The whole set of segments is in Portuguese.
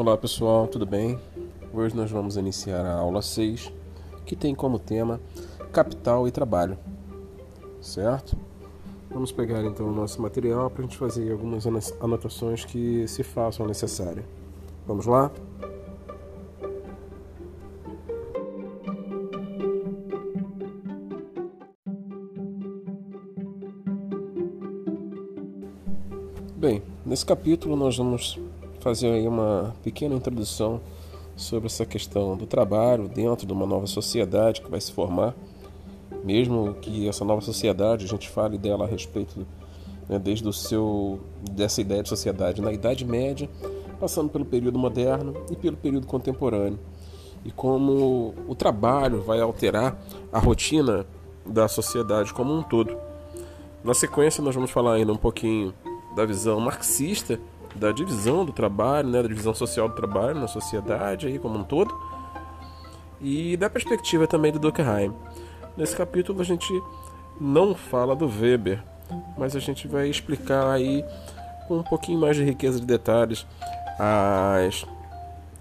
Olá pessoal, tudo bem? Hoje nós vamos iniciar a aula 6, que tem como tema capital e trabalho, certo? Vamos pegar então o nosso material para a gente fazer algumas anotações que se façam necessárias. Vamos lá? Bem, nesse capítulo nós vamos fazer aí uma pequena introdução sobre essa questão do trabalho dentro de uma nova sociedade que vai se formar, mesmo que essa nova sociedade a gente fale dela a respeito né, desde o seu dessa ideia de sociedade na Idade Média, passando pelo período moderno e pelo período contemporâneo, e como o trabalho vai alterar a rotina da sociedade como um todo. Na sequência nós vamos falar ainda um pouquinho da visão marxista da divisão do trabalho, né, da divisão social do trabalho na sociedade aí como um todo, e da perspectiva também do Durkheim. Nesse capítulo a gente não fala do Weber, mas a gente vai explicar aí com um pouquinho mais de riqueza de detalhes as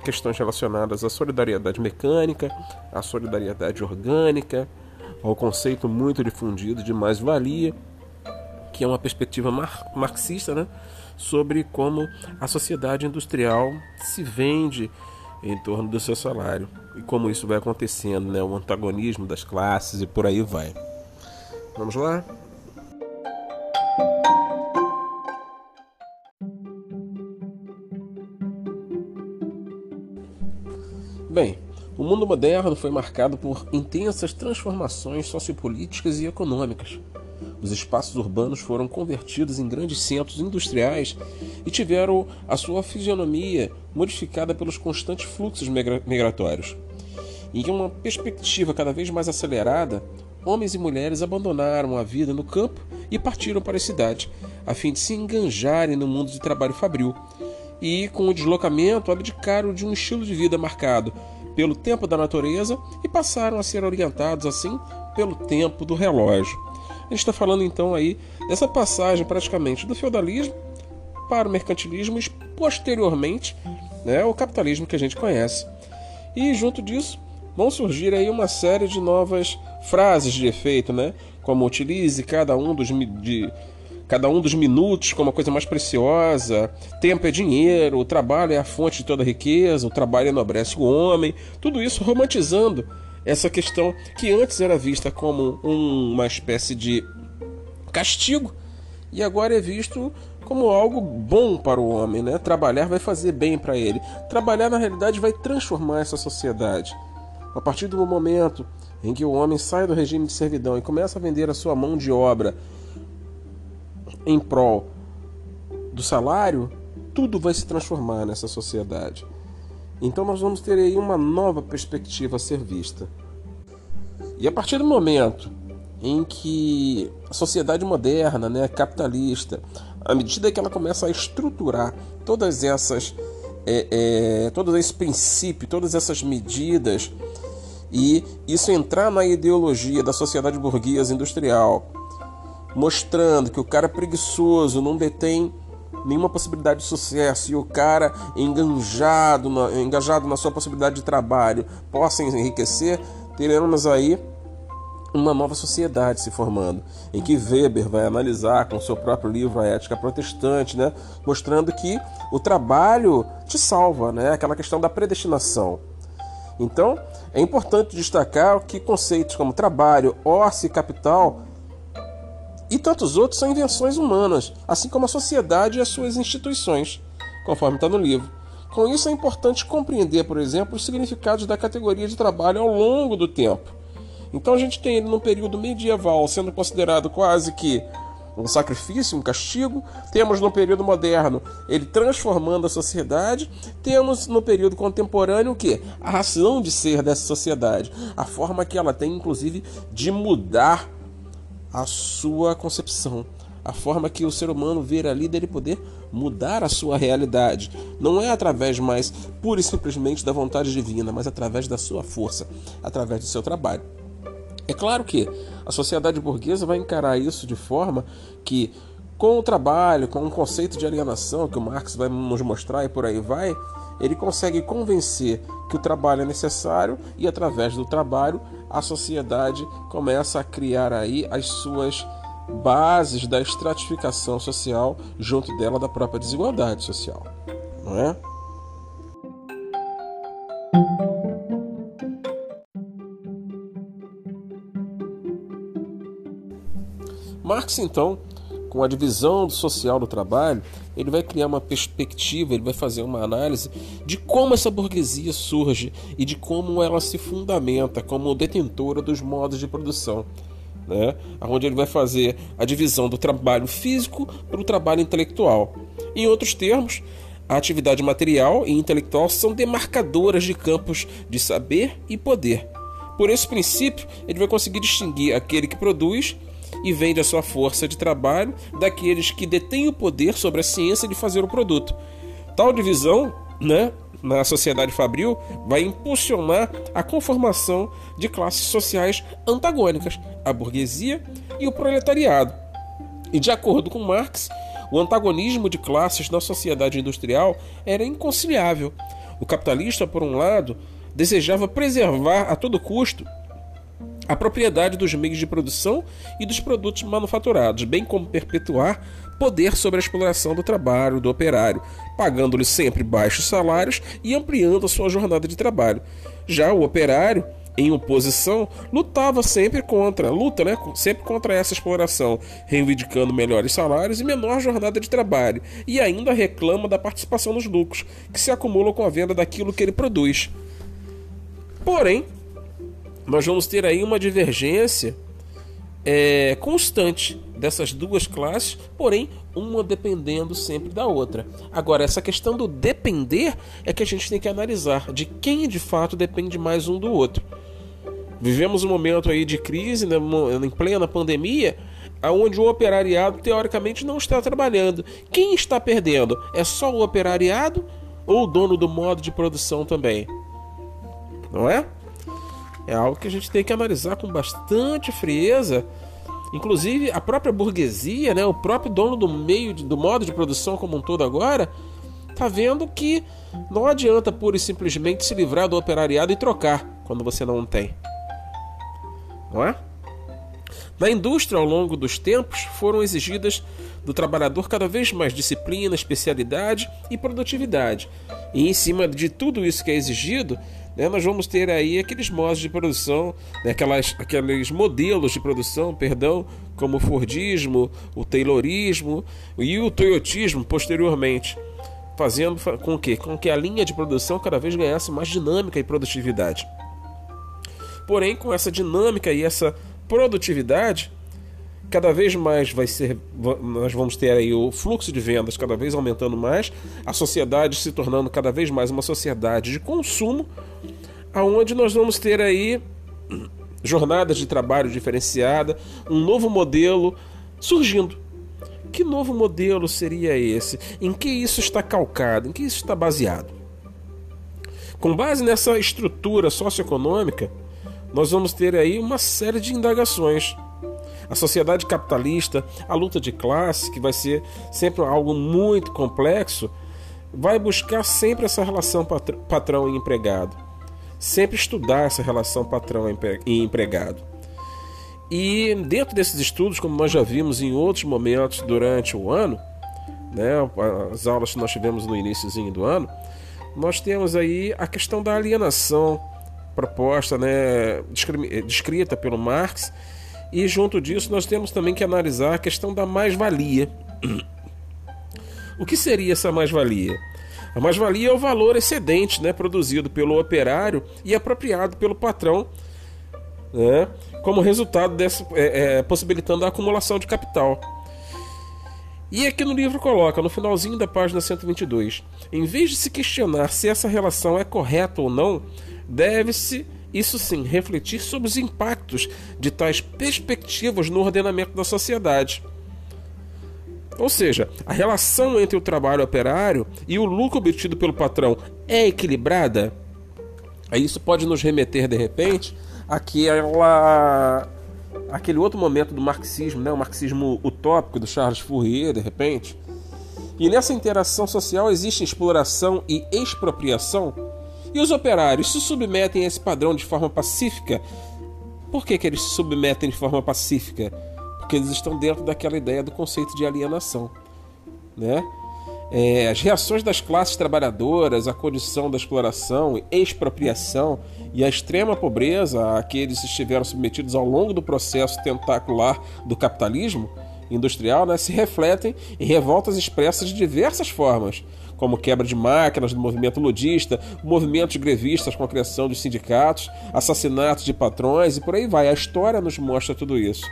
questões relacionadas à solidariedade mecânica, à solidariedade orgânica, ao conceito muito difundido de mais-valia que é uma perspectiva mar marxista, né, sobre como a sociedade industrial se vende em torno do seu salário e como isso vai acontecendo, né, o antagonismo das classes e por aí vai. Vamos lá? Bem, o mundo moderno foi marcado por intensas transformações sociopolíticas e econômicas os espaços urbanos foram convertidos em grandes centros industriais e tiveram a sua fisionomia modificada pelos constantes fluxos migratórios. Em uma perspectiva cada vez mais acelerada, homens e mulheres abandonaram a vida no campo e partiram para a cidade, a fim de se enganjarem no mundo de trabalho fabril, e, com o deslocamento, abdicaram de um estilo de vida marcado pelo tempo da natureza e passaram a ser orientados assim pelo tempo do relógio. A gente está falando então aí dessa passagem praticamente do feudalismo para o mercantilismo e posteriormente né, o capitalismo que a gente conhece. E junto disso vão surgir aí uma série de novas frases de efeito, né? Como utilize cada um dos de, cada um dos minutos como a coisa mais preciosa, tempo é dinheiro, o trabalho é a fonte de toda riqueza, o trabalho enobrece o homem, tudo isso romantizando essa questão que antes era vista como um, uma espécie de castigo e agora é visto como algo bom para o homem, né? Trabalhar vai fazer bem para ele. Trabalhar na realidade vai transformar essa sociedade. A partir do momento em que o homem sai do regime de servidão e começa a vender a sua mão de obra em prol do salário, tudo vai se transformar nessa sociedade. Então nós vamos ter aí uma nova perspectiva a ser vista. E a partir do momento em que a sociedade moderna, né, capitalista, à medida que ela começa a estruturar todas essas, é, é, todos esses princípios, todas essas medidas, e isso entrar na ideologia da sociedade burguesa industrial, mostrando que o cara preguiçoso não detém nenhuma possibilidade de sucesso e o cara engajado na, engajado na sua possibilidade de trabalho possa enriquecer, teremos aí uma nova sociedade se formando, em que Weber vai analisar com seu próprio livro A Ética Protestante, né, mostrando que o trabalho te salva, né, aquela questão da predestinação. Então, é importante destacar que conceitos como trabalho, ócio e capital e tantos outros são invenções humanas, assim como a sociedade e as suas instituições, conforme está no livro. Com isso, é importante compreender, por exemplo, os significados da categoria de trabalho ao longo do tempo. Então, a gente tem ele no período medieval sendo considerado quase que um sacrifício, um castigo. Temos no período moderno ele transformando a sociedade. Temos no período contemporâneo o que? A razão de ser dessa sociedade, a forma que ela tem, inclusive, de mudar a sua concepção, a forma que o ser humano vê ali dele poder mudar a sua realidade. Não é através mais pura e simplesmente da vontade divina, mas através da sua força, através do seu trabalho. É claro que a sociedade burguesa vai encarar isso de forma que, com o trabalho, com o conceito de alienação que o Marx vai nos mostrar e por aí vai, ele consegue convencer que o trabalho é necessário e através do trabalho a sociedade começa a criar aí as suas bases da estratificação social junto dela da própria desigualdade social, não é? Marx então com a divisão social do trabalho, ele vai criar uma perspectiva, ele vai fazer uma análise de como essa burguesia surge e de como ela se fundamenta como detentora dos modos de produção. Né? Onde ele vai fazer a divisão do trabalho físico para o trabalho intelectual. Em outros termos, a atividade material e intelectual são demarcadoras de campos de saber e poder. Por esse princípio, ele vai conseguir distinguir aquele que produz e vende a sua força de trabalho daqueles que detêm o poder sobre a ciência de fazer o produto. Tal divisão, né, na sociedade fabril, vai impulsionar a conformação de classes sociais antagônicas, a burguesia e o proletariado. E de acordo com Marx, o antagonismo de classes na sociedade industrial era inconciliável. O capitalista, por um lado, desejava preservar a todo custo a propriedade dos meios de produção e dos produtos manufaturados, bem como perpetuar poder sobre a exploração do trabalho do operário, pagando-lhe sempre baixos salários e ampliando a sua jornada de trabalho. Já o operário, em oposição, lutava sempre contra, luta, né, sempre contra essa exploração, reivindicando melhores salários e menor jornada de trabalho, e ainda reclama da participação nos lucros, que se acumulam com a venda daquilo que ele produz. Porém, nós vamos ter aí uma divergência é, constante dessas duas classes, porém uma dependendo sempre da outra. Agora, essa questão do depender é que a gente tem que analisar de quem de fato depende mais um do outro. Vivemos um momento aí de crise, né, em plena pandemia, onde o operariado teoricamente não está trabalhando. Quem está perdendo? É só o operariado ou o dono do modo de produção também? Não é? É algo que a gente tem que analisar com bastante frieza. Inclusive, a própria burguesia, né, o próprio dono do meio, do modo de produção como um todo agora, tá vendo que não adianta pura e simplesmente se livrar do operariado e trocar quando você não tem. Não é? Na indústria, ao longo dos tempos, foram exigidas do trabalhador cada vez mais disciplina, especialidade e produtividade. E em cima de tudo isso que é exigido, né, nós vamos ter aí aqueles modos de produção, né, aquelas, aqueles modelos de produção, perdão, como o Fordismo, o Taylorismo e o Toyotismo posteriormente, fazendo com que, com que a linha de produção cada vez ganhasse mais dinâmica e produtividade. Porém, com essa dinâmica e essa produtividade, cada vez mais vai ser nós vamos ter aí o fluxo de vendas cada vez aumentando mais, a sociedade se tornando cada vez mais uma sociedade de consumo, aonde nós vamos ter aí jornadas de trabalho diferenciada, um novo modelo surgindo. Que novo modelo seria esse? Em que isso está calcado? Em que isso está baseado? Com base nessa estrutura socioeconômica, nós vamos ter aí uma série de indagações a sociedade capitalista, a luta de classe, que vai ser sempre algo muito complexo, vai buscar sempre essa relação patrão e empregado. Sempre estudar essa relação patrão e empregado. E dentro desses estudos, como nós já vimos em outros momentos durante o ano, né, as aulas que nós tivemos no iníciozinho do ano, nós temos aí a questão da alienação proposta, né, descrita pelo Marx e junto disso, nós temos também que analisar a questão da mais-valia. O que seria essa mais-valia? A mais-valia é o valor excedente né, produzido pelo operário e apropriado pelo patrão, né, como resultado dessa, é, é, possibilitando a acumulação de capital. E aqui no livro coloca, no finalzinho da página 122, em vez de se questionar se essa relação é correta ou não, deve-se isso sim, refletir sobre os impactos de tais perspectivas no ordenamento da sociedade. Ou seja, a relação entre o trabalho operário e o lucro obtido pelo patrão é equilibrada? Isso pode nos remeter, de repente, àquela, àquele outro momento do marxismo, né? o marxismo utópico do Charles Fourier, de repente, E nessa interação social existe exploração e expropriação? E os operários se submetem a esse padrão de forma pacífica? Por que, que eles se submetem de forma pacífica? Porque eles estão dentro daquela ideia do conceito de alienação. Né? É, as reações das classes trabalhadoras, a condição da exploração, expropriação e a extrema pobreza a que eles estiveram submetidos ao longo do processo tentacular do capitalismo industrial né, se refletem em revoltas expressas de diversas formas, como quebra de máquinas do movimento ludista, movimentos grevistas com a criação dos sindicatos, assassinatos de patrões e por aí vai. A história nos mostra tudo isso.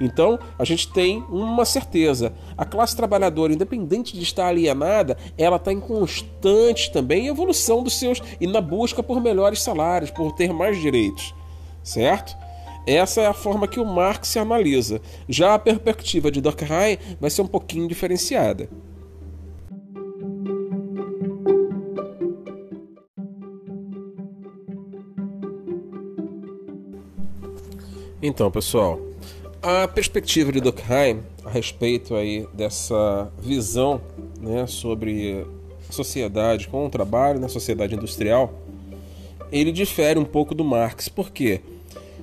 Então, a gente tem uma certeza: a classe trabalhadora, independente de estar alienada, ela está em constante também evolução dos seus e na busca por melhores salários, por ter mais direitos, certo? Essa é a forma que o Marx se analisa. Já a perspectiva de Durkheim vai ser um pouquinho diferenciada. Então, pessoal, a perspectiva de Durkheim a respeito aí dessa visão né, sobre sociedade com o trabalho na sociedade industrial, ele difere um pouco do Marx. Por quê?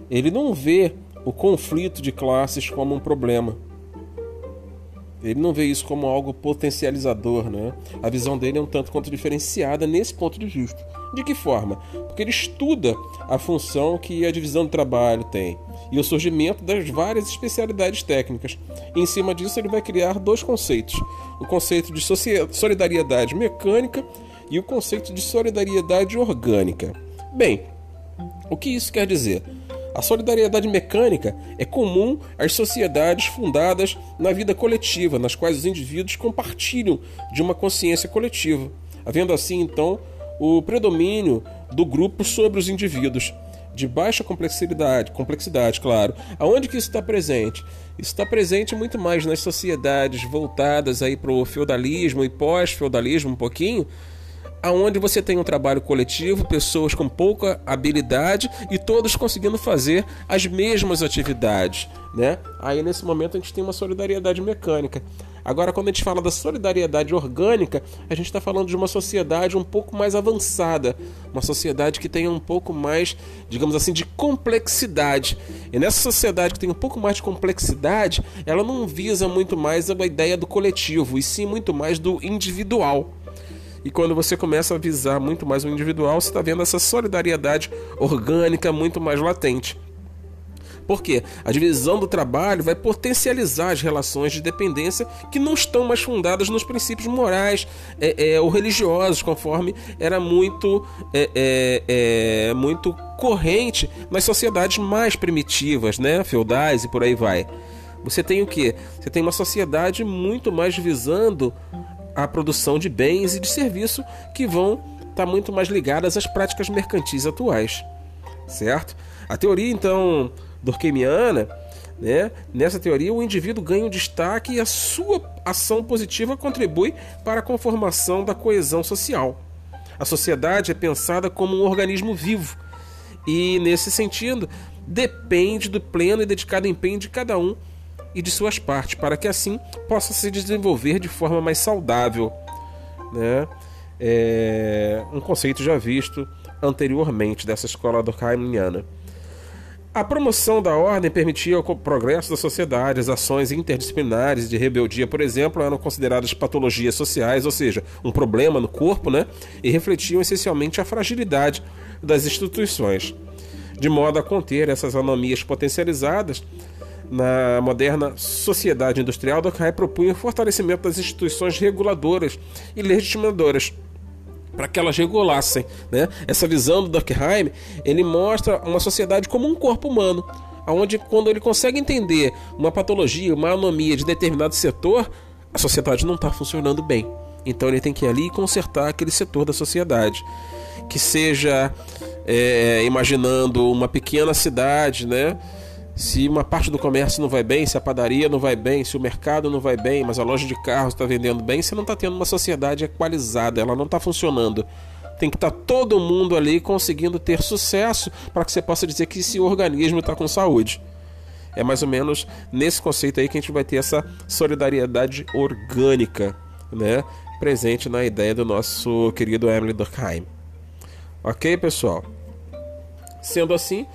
Ele não vê o conflito de classes como um problema. Ele não vê isso como algo potencializador, né? A visão dele é um tanto quanto diferenciada nesse ponto de vista. De que forma? Porque ele estuda a função que a divisão do trabalho tem e o surgimento das várias especialidades técnicas. E em cima disso, ele vai criar dois conceitos: o conceito de solidariedade mecânica e o conceito de solidariedade orgânica. Bem, o que isso quer dizer? A solidariedade mecânica é comum às sociedades fundadas na vida coletiva, nas quais os indivíduos compartilham de uma consciência coletiva, havendo assim então o predomínio do grupo sobre os indivíduos de baixa complexidade, complexidade, claro. Aonde que isso está presente? Isso está presente muito mais nas sociedades voltadas aí para o feudalismo e pós-feudalismo um pouquinho, aonde você tem um trabalho coletivo, pessoas com pouca habilidade e todos conseguindo fazer as mesmas atividades, né? Aí nesse momento a gente tem uma solidariedade mecânica. Agora, quando a gente fala da solidariedade orgânica, a gente está falando de uma sociedade um pouco mais avançada, uma sociedade que tem um pouco mais, digamos assim, de complexidade. E nessa sociedade que tem um pouco mais de complexidade, ela não visa muito mais a ideia do coletivo, e sim muito mais do individual. E quando você começa a visar muito mais o individual, você está vendo essa solidariedade orgânica muito mais latente. Porque a divisão do trabalho vai potencializar as relações de dependência que não estão mais fundadas nos princípios morais é, é, ou religiosos, conforme era muito, é, é, é, muito corrente nas sociedades mais primitivas, né? feudais e por aí vai. Você tem o que? Você tem uma sociedade muito mais visando a produção de bens e de serviço que vão estar tá muito mais ligadas às práticas mercantis atuais, certo? A teoria então durkheimiana, né? Nessa teoria, o indivíduo ganha um destaque e a sua ação positiva contribui para a conformação da coesão social. A sociedade é pensada como um organismo vivo e, nesse sentido, depende do pleno e dedicado empenho de cada um e de suas partes, para que assim possa se desenvolver de forma mais saudável. Né? É um conceito já visto anteriormente dessa escola durkheimiana. A promoção da ordem permitia o progresso da sociedade. As ações interdisciplinares de rebeldia, por exemplo, eram consideradas patologias sociais, ou seja, um problema no corpo, né? e refletiam essencialmente a fragilidade das instituições. De modo a conter essas anomias potencializadas, na moderna sociedade industrial, Durkheim propunha o fortalecimento das instituições reguladoras e legitimadoras para que elas regulassem. Né? Essa visão do Durkheim ele mostra uma sociedade como um corpo humano, onde quando ele consegue entender uma patologia, uma anomia de determinado setor, a sociedade não está funcionando bem. Então ele tem que ir ali e consertar aquele setor da sociedade. Que seja é, imaginando uma pequena cidade, né? Se uma parte do comércio não vai bem, se a padaria não vai bem, se o mercado não vai bem, mas a loja de carros está vendendo bem, você não está tendo uma sociedade equalizada, ela não está funcionando. Tem que estar tá todo mundo ali conseguindo ter sucesso para que você possa dizer que esse organismo está com saúde. É mais ou menos nesse conceito aí que a gente vai ter essa solidariedade orgânica, né, presente na ideia do nosso querido Emily Durkheim. Ok, pessoal? Sendo assim,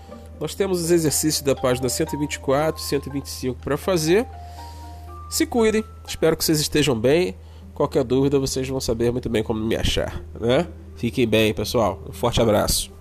nós temos os exercícios da página 124 e 125 para fazer. Se cuidem, espero que vocês estejam bem. Qualquer dúvida, vocês vão saber muito bem como me achar, né? Fiquem bem, pessoal. Um forte abraço.